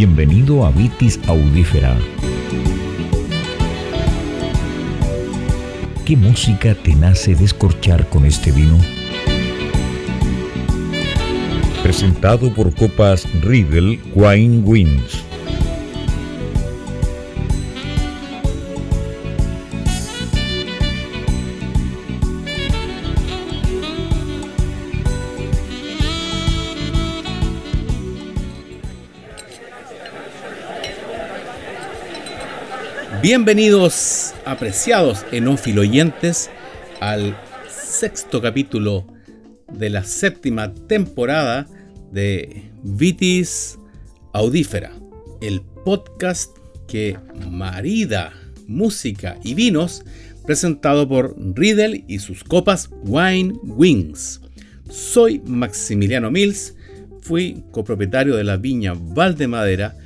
Bienvenido a Vitis Audífera. ¿Qué música te nace descorchar con este vino? Presentado por Copas Riedel Wine Wins. Bienvenidos, apreciados enófilo oyentes, al sexto capítulo de la séptima temporada de Vitis Audífera, el podcast que marida música y vinos presentado por Riedel y sus copas Wine Wings. Soy Maximiliano Mills, fui copropietario de la viña Valdemadera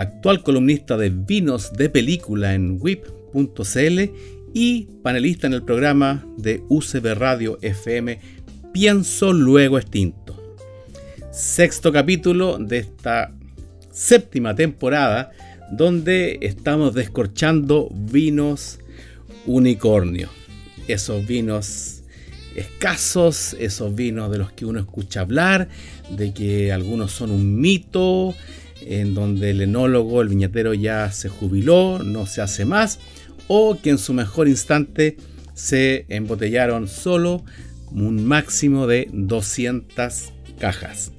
actual columnista de vinos de película en whip.cl y panelista en el programa de UCB Radio FM Pienso Luego Extinto. Sexto capítulo de esta séptima temporada donde estamos descorchando vinos unicornio. Esos vinos escasos, esos vinos de los que uno escucha hablar, de que algunos son un mito, en donde el enólogo, el viñatero ya se jubiló, no se hace más, o que en su mejor instante se embotellaron solo un máximo de 200 cajas.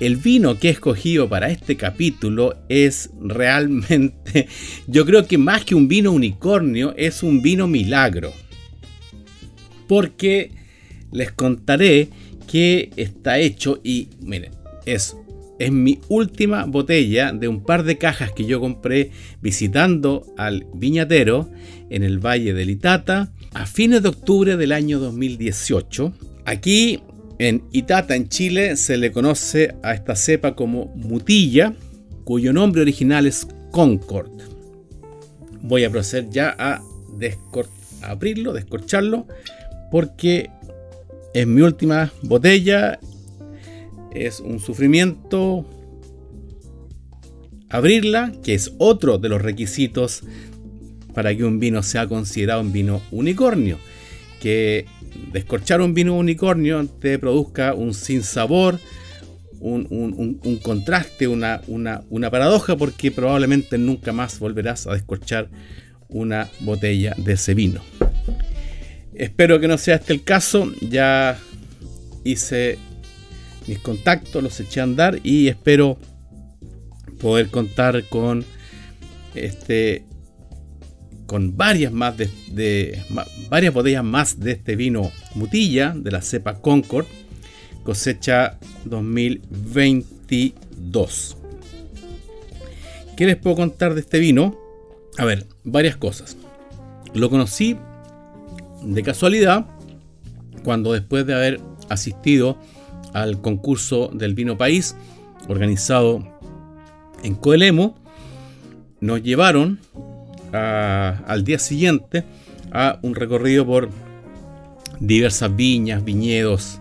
El vino que he escogido para este capítulo es realmente, yo creo que más que un vino unicornio, es un vino milagro. Porque les contaré que está hecho y miren, es es mi última botella de un par de cajas que yo compré visitando al viñatero en el Valle del Itata a fines de octubre del año 2018. Aquí en Itata, en Chile, se le conoce a esta cepa como mutilla, cuyo nombre original es Concord. Voy a proceder ya a, a abrirlo, descorcharlo, porque es mi última botella es un sufrimiento abrirla, que es otro de los requisitos para que un vino sea considerado un vino unicornio. Que descorchar un vino unicornio te produzca un sinsabor, un, un, contraste, una, una, paradoja, porque probablemente nunca más volverás a descorchar una botella de ese vino. Espero que no sea este el caso. Ya hice mis contactos, los eché a andar y espero poder contar con este con varias más de, varias botellas más de este vino Mutilla de la cepa Concord cosecha 2022. ¿Qué les puedo contar de este vino? A ver, varias cosas. Lo conocí de casualidad cuando después de haber asistido al concurso del vino país organizado en Coelemo, nos llevaron al día siguiente a un recorrido por diversas viñas, viñedos,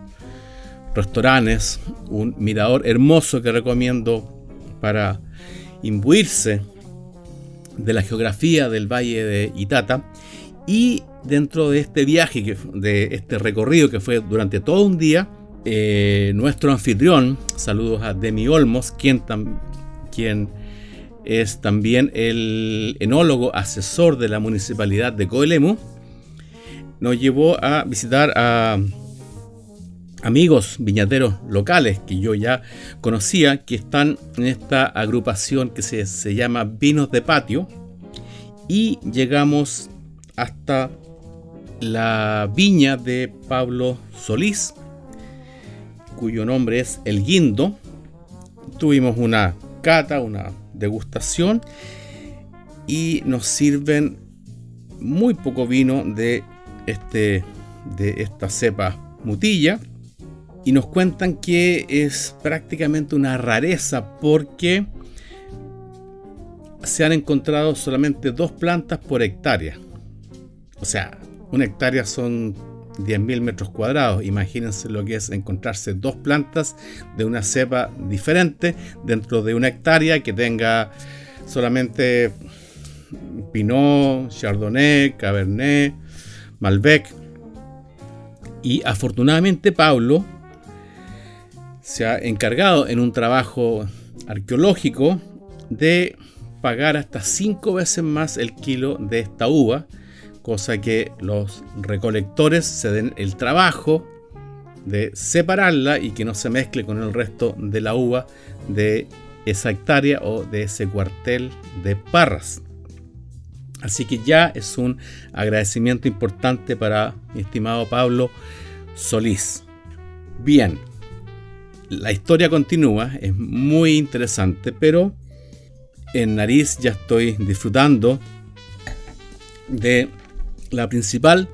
restaurantes, un mirador hermoso que recomiendo para imbuirse de la geografía del valle de Itata. Y dentro de este viaje, de este recorrido que fue durante todo un día, eh, nuestro anfitrión, saludos a Demi Olmos, quien, es también el enólogo asesor de la municipalidad de Coelemu, nos llevó a visitar a amigos viñateros locales que yo ya conocía, que están en esta agrupación que se llama Vinos de Patio, y llegamos hasta la viña de Pablo Solís, cuyo nombre es El Guindo. Tuvimos una cata, una degustación y nos sirven muy poco vino de, este, de esta cepa mutilla y nos cuentan que es prácticamente una rareza porque se han encontrado solamente dos plantas por hectárea. O sea, una hectárea son 10.000 metros cuadrados. Imagínense lo que es encontrarse dos plantas de una cepa diferente dentro de una hectárea que tenga solamente Pinot, Chardonnay, Cabernet, Malbec. Y afortunadamente Pablo se ha encargado en un trabajo arqueológico de pagar hasta cinco veces más el kilo de esta uva, cosa que los recolectores se den el trabajo de separarla y que no se mezcle con el resto de la uva de esa hectárea o de ese cuartel de parras. Así que ya es un agradecimiento importante para mi estimado Pablo Solís. Bien, la historia continúa, es muy interesante, pero en nariz ya estoy disfrutando de la principal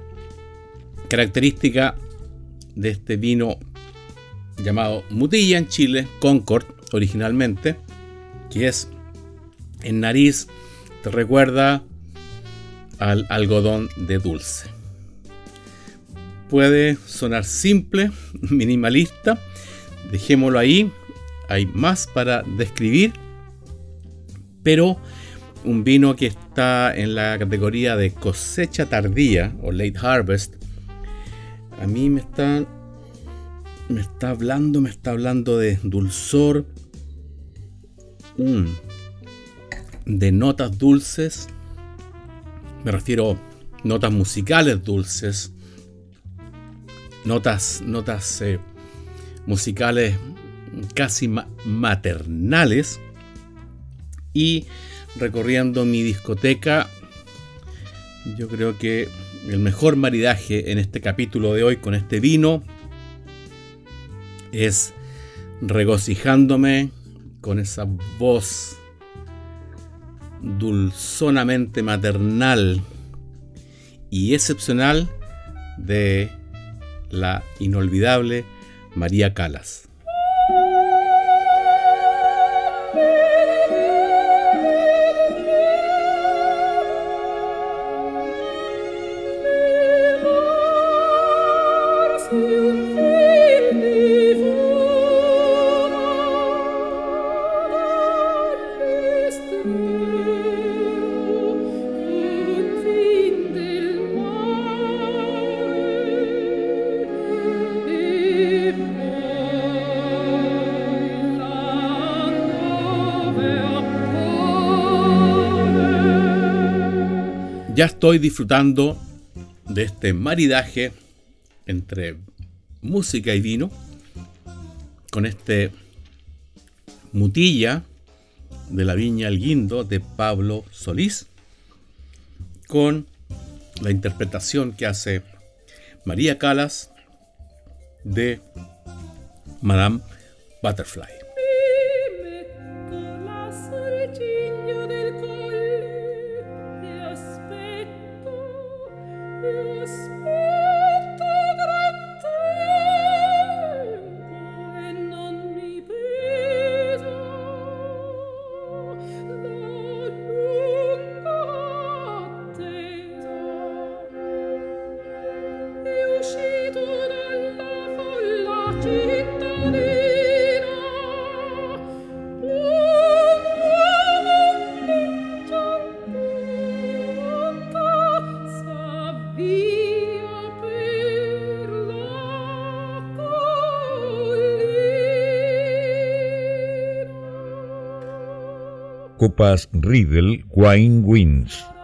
característica de este vino llamado Mutilla en Chile, Concord originalmente, que es en nariz, te recuerda al algodón de dulce. Puede sonar simple, minimalista, dejémoslo ahí, hay más para describir, pero un vino que está en la categoría de cosecha tardía o late harvest, a mí me está, me está hablando, me está hablando de dulzor, mm, de notas dulces, me refiero notas musicales dulces, notas, notas eh, musicales casi maternales y recorriendo mi discoteca yo creo que el mejor maridaje en este capítulo de hoy con este vino es regocijándome con esa voz dulzonamente maternal y excepcional de la inolvidable María Calas. Ya estoy disfrutando de este maridaje entre música y vino con este mutilla de la viña El Guindo de Pablo Solís con la interpretación que hace María Calas de Madame Butterfly. Copas Riedel Wine Wins.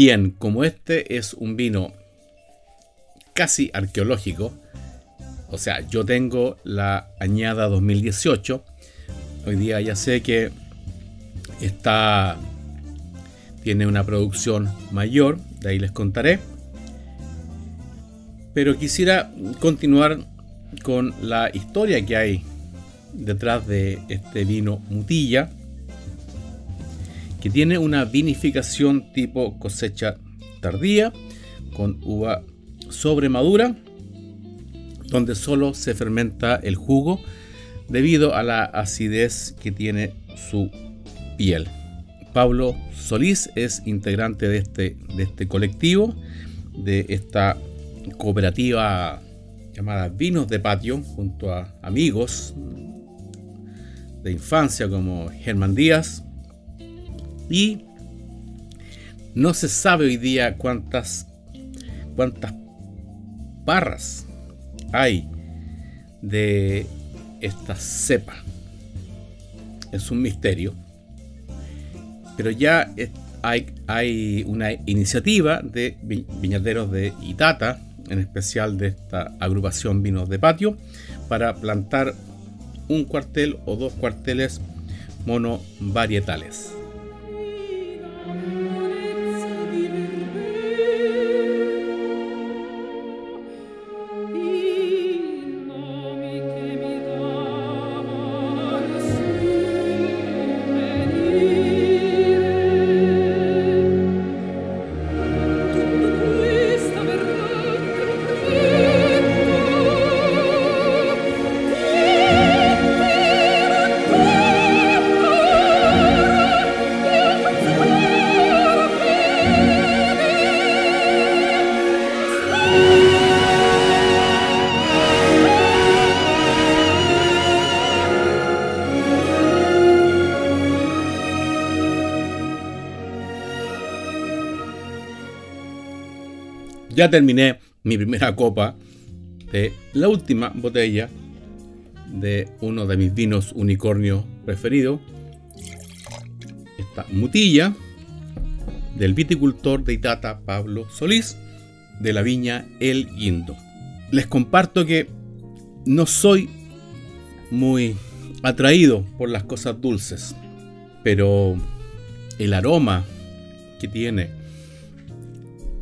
Bien, como este es un vino casi arqueológico, o sea, yo tengo la añada 2018, hoy día ya sé que está tiene una producción mayor, de ahí les contaré. Pero quisiera continuar con la historia que hay detrás de este vino Mutilla, que tiene una vinificación tipo cosecha tardía, con uva sobremadura, donde solo se fermenta el jugo debido a la acidez que tiene su piel. Pablo Solís es integrante de este, de este colectivo, de esta cooperativa llamada Vinos de Patio, junto a amigos de infancia como Germán Díaz. Y no se sabe hoy día cuántas, cuántas barras hay de esta cepa. Es un misterio. Pero ya hay, hay una iniciativa de viñateros de Itata, en especial de esta agrupación Vinos de Patio, para plantar un cuartel o dos cuarteles monovarietales. Ya terminé mi primera copa de la última botella de uno de mis vinos unicornio preferidos. Esta mutilla del viticultor de Itata Pablo Solís de la viña El Guindo. Les comparto que no soy muy atraído por las cosas dulces, pero el aroma que tiene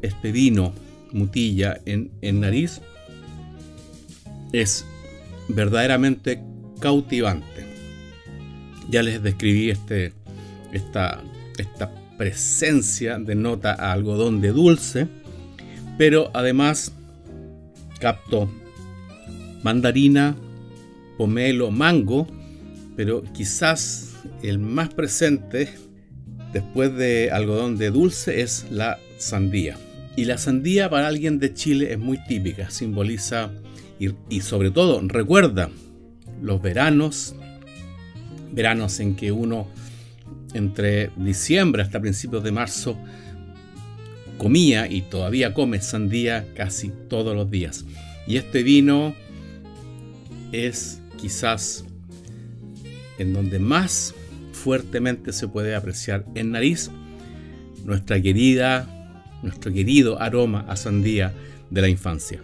este vino mutilla en, nariz es verdaderamente cautivante. Ya les describí este, esta, esta presencia de nota a algodón de dulce, pero además capto mandarina, pomelo, mango, pero quizás el más presente después de algodón de dulce es la sandía. Y la sandía para alguien de Chile es muy típica, simboliza y, sobre todo recuerda los veranos, veranos en que uno entre diciembre hasta principios de marzo comía y todavía come sandía casi todos los días. Y este vino es quizás en donde más fuertemente se puede apreciar en nariz nuestra querida nuestro querido aroma a sandía de la infancia.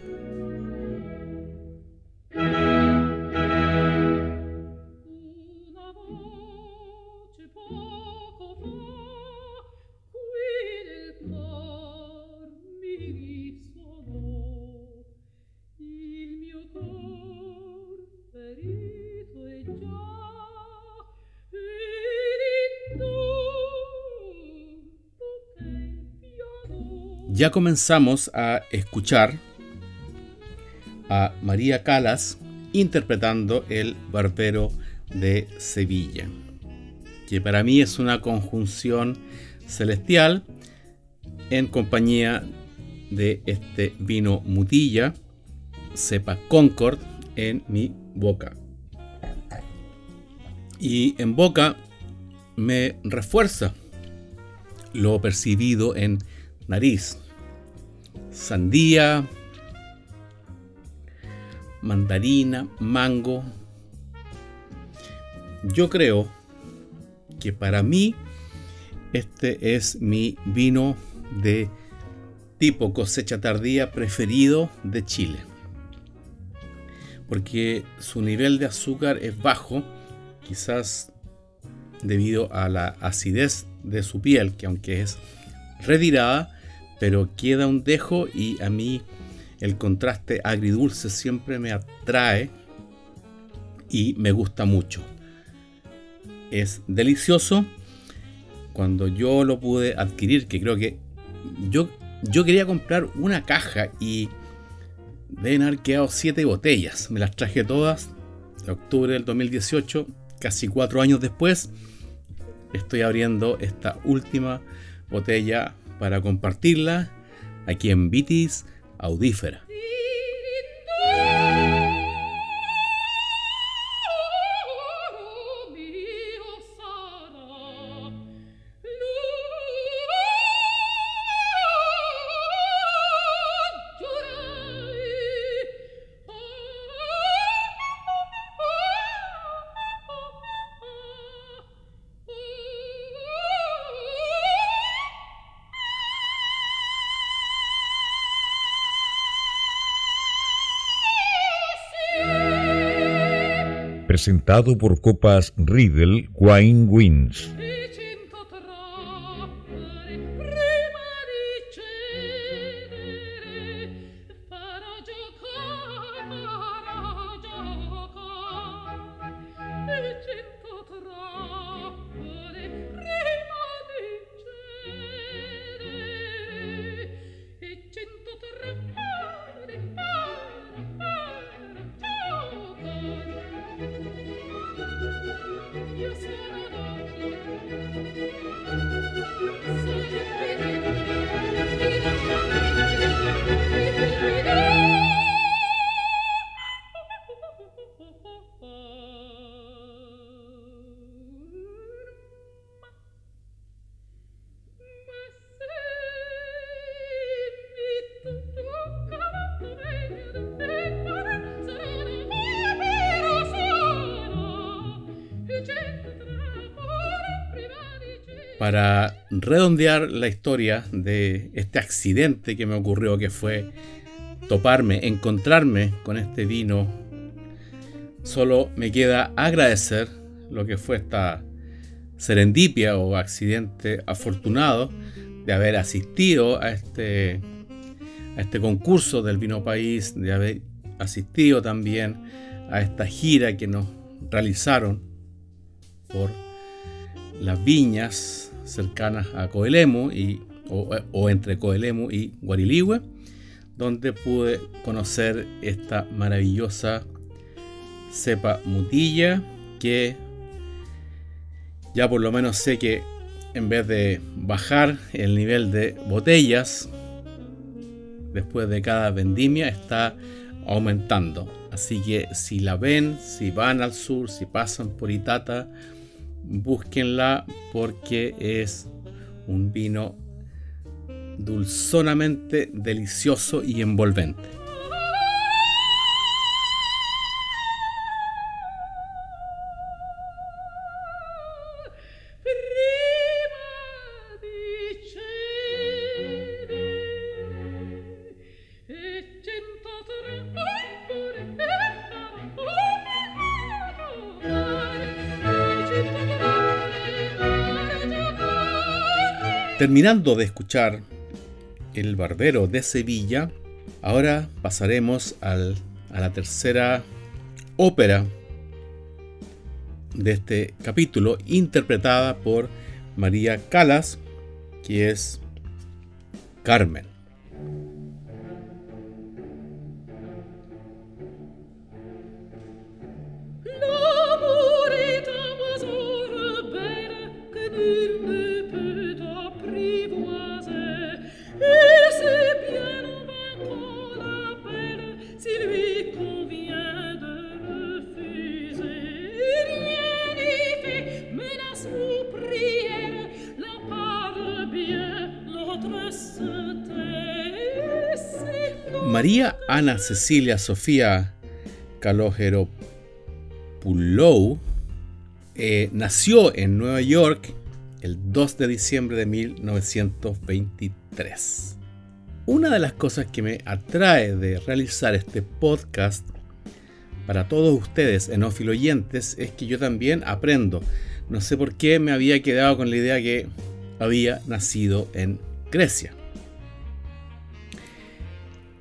Ya comenzamos a escuchar a María Calas interpretando el Barbero de Sevilla, que para mí es una conjunción celestial en compañía de este vino mutilla, cepa Concord, en mi boca. Y en boca me refuerza lo percibido en nariz sandía, mandarina, mango. Yo creo que para mí este es mi vino de tipo cosecha tardía preferido de Chile. Porque su nivel de azúcar es bajo, quizás debido a la acidez de su piel, que aunque es retirada, pero queda un dejo y a mí el contraste agridulce siempre me atrae y me gusta mucho. Es delicioso. Cuando yo lo pude adquirir, que creo que yo, yo quería comprar una caja y deben haber quedado siete botellas. Me las traje todas en octubre del 2018, casi cuatro años después. Estoy abriendo esta última botella para compartirla aquí en Vitis Audífera. Presentado por Copas Riedel Wine Wins. Para redondear la historia de este accidente que me ocurrió, que fue toparme, encontrarme con este vino, solo me queda agradecer lo que fue esta serendipia o accidente afortunado de haber asistido a este, a este concurso del vino país, de haber asistido también a esta gira que nos realizaron por las viñas cercanas a Coelemu y, o, entre Coelemu y Guariligüe, donde pude conocer esta maravillosa cepa mutilla que ya por lo menos sé que en vez de bajar el nivel de botellas después de cada vendimia está aumentando. Así que si la ven, si van al sur, si pasan por Itata búsquenla porque es un vino dulzonamente delicioso y envolvente. Terminando de escuchar El Barbero de Sevilla, ahora pasaremos a la tercera ópera de este capítulo, interpretada por María Calas, que es Carmen. María Ana Cecilia Sofía Calogero Pulou eh, nació en Nueva York el 2 de diciembre de 1923 3. Una de las cosas que me atrae de realizar este podcast para todos ustedes enófilo oyentes es que yo también aprendo. No sé por qué me había quedado con la idea que había nacido en Grecia.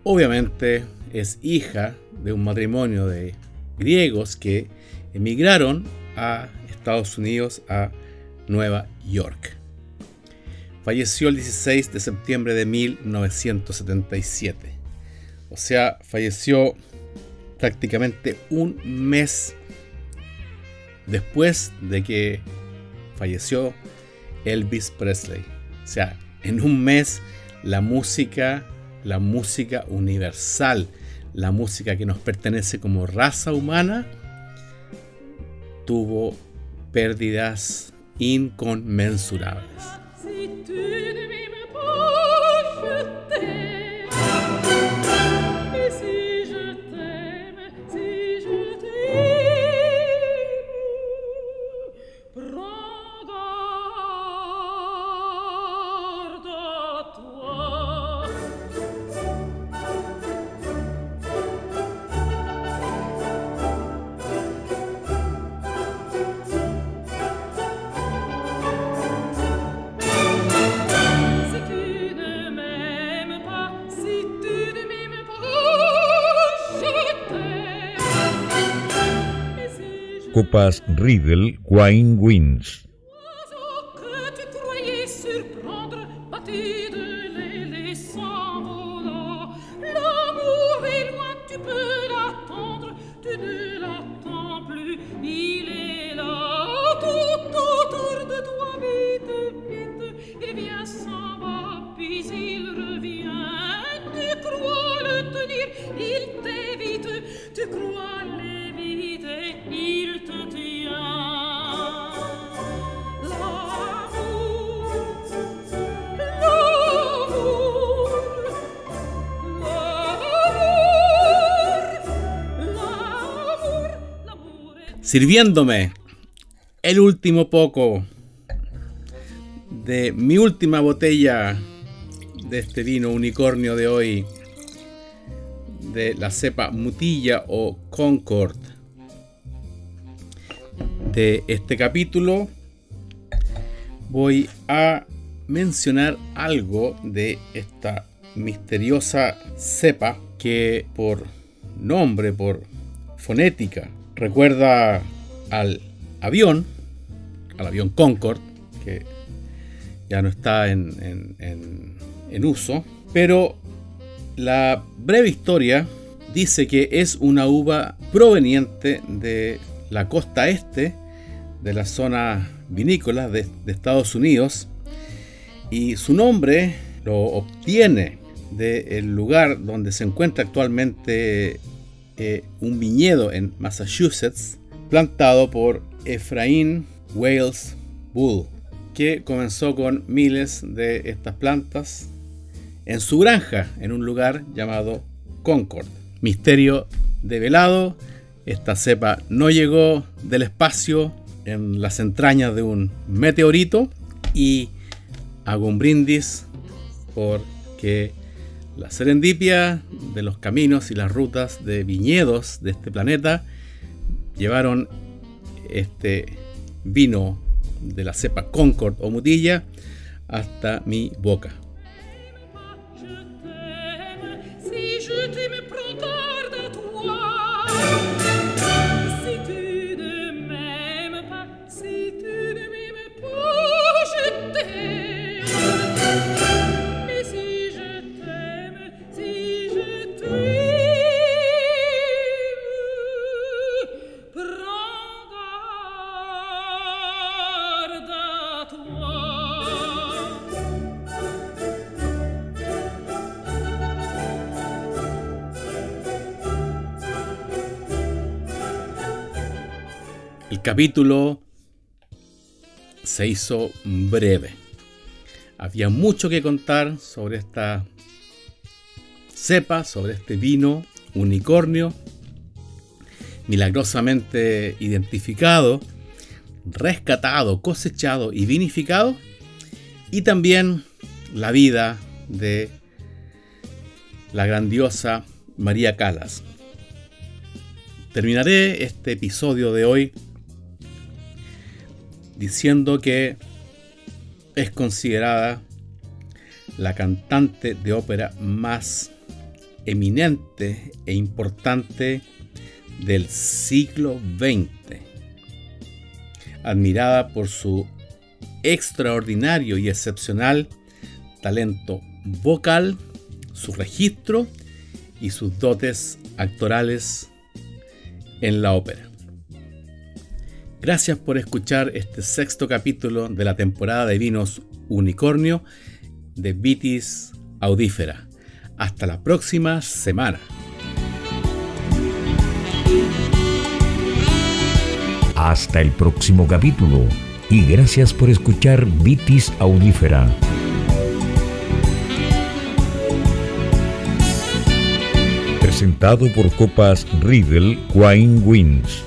Obviamente es hija de un matrimonio de griegos que emigraron a Estados Unidos, a Nueva York. Falleció el 16 de septiembre de 1977. O sea, falleció prácticamente un mes después de que falleció Elvis Presley. O sea, en un mes la música, la música universal, la música que nos pertenece como raza humana, tuvo pérdidas inconmensurables. Riedel Wine Wins. Sirviéndome el último poco de mi última botella de este vino unicornio de hoy, de la cepa Mutilla o Concord. De este capítulo voy a mencionar algo de esta misteriosa cepa que por nombre, por fonética, recuerda al avión, al avión Concorde, que ya no está en, en, uso, pero la breve historia dice que es una uva proveniente de la costa este de la zona vinícola de, Estados Unidos y su nombre lo obtiene del lugar donde se encuentra actualmente eh, un viñedo en Massachusetts plantado por Ephraim Wales Bull, que comenzó con miles de estas plantas en su granja en un lugar llamado Concord. Misterio develado, esta cepa no llegó del espacio en las entrañas de un meteorito y hago un brindis porque la serendipia de los caminos y las rutas de viñedos de este planeta llevaron este vino de la cepa Concord o Mutilla hasta mi boca. Capítulo se hizo breve. Había mucho que contar sobre esta cepa, sobre este vino unicornio, milagrosamente identificado, rescatado, cosechado y vinificado, y también la vida de la grandiosa María Calas. Terminaré este episodio de hoy diciendo que es considerada la cantante de ópera más eminente e importante del siglo XX, admirada por su extraordinario y excepcional talento vocal, su registro y sus dotes actorales en la ópera. Gracias por escuchar este sexto capítulo de la temporada de vinos Unicornio de Vitis Audífera. Hasta la próxima semana. Hasta el próximo capítulo y gracias por escuchar Vitis Audífera. Presentado por Copas Riedel Wine Wins.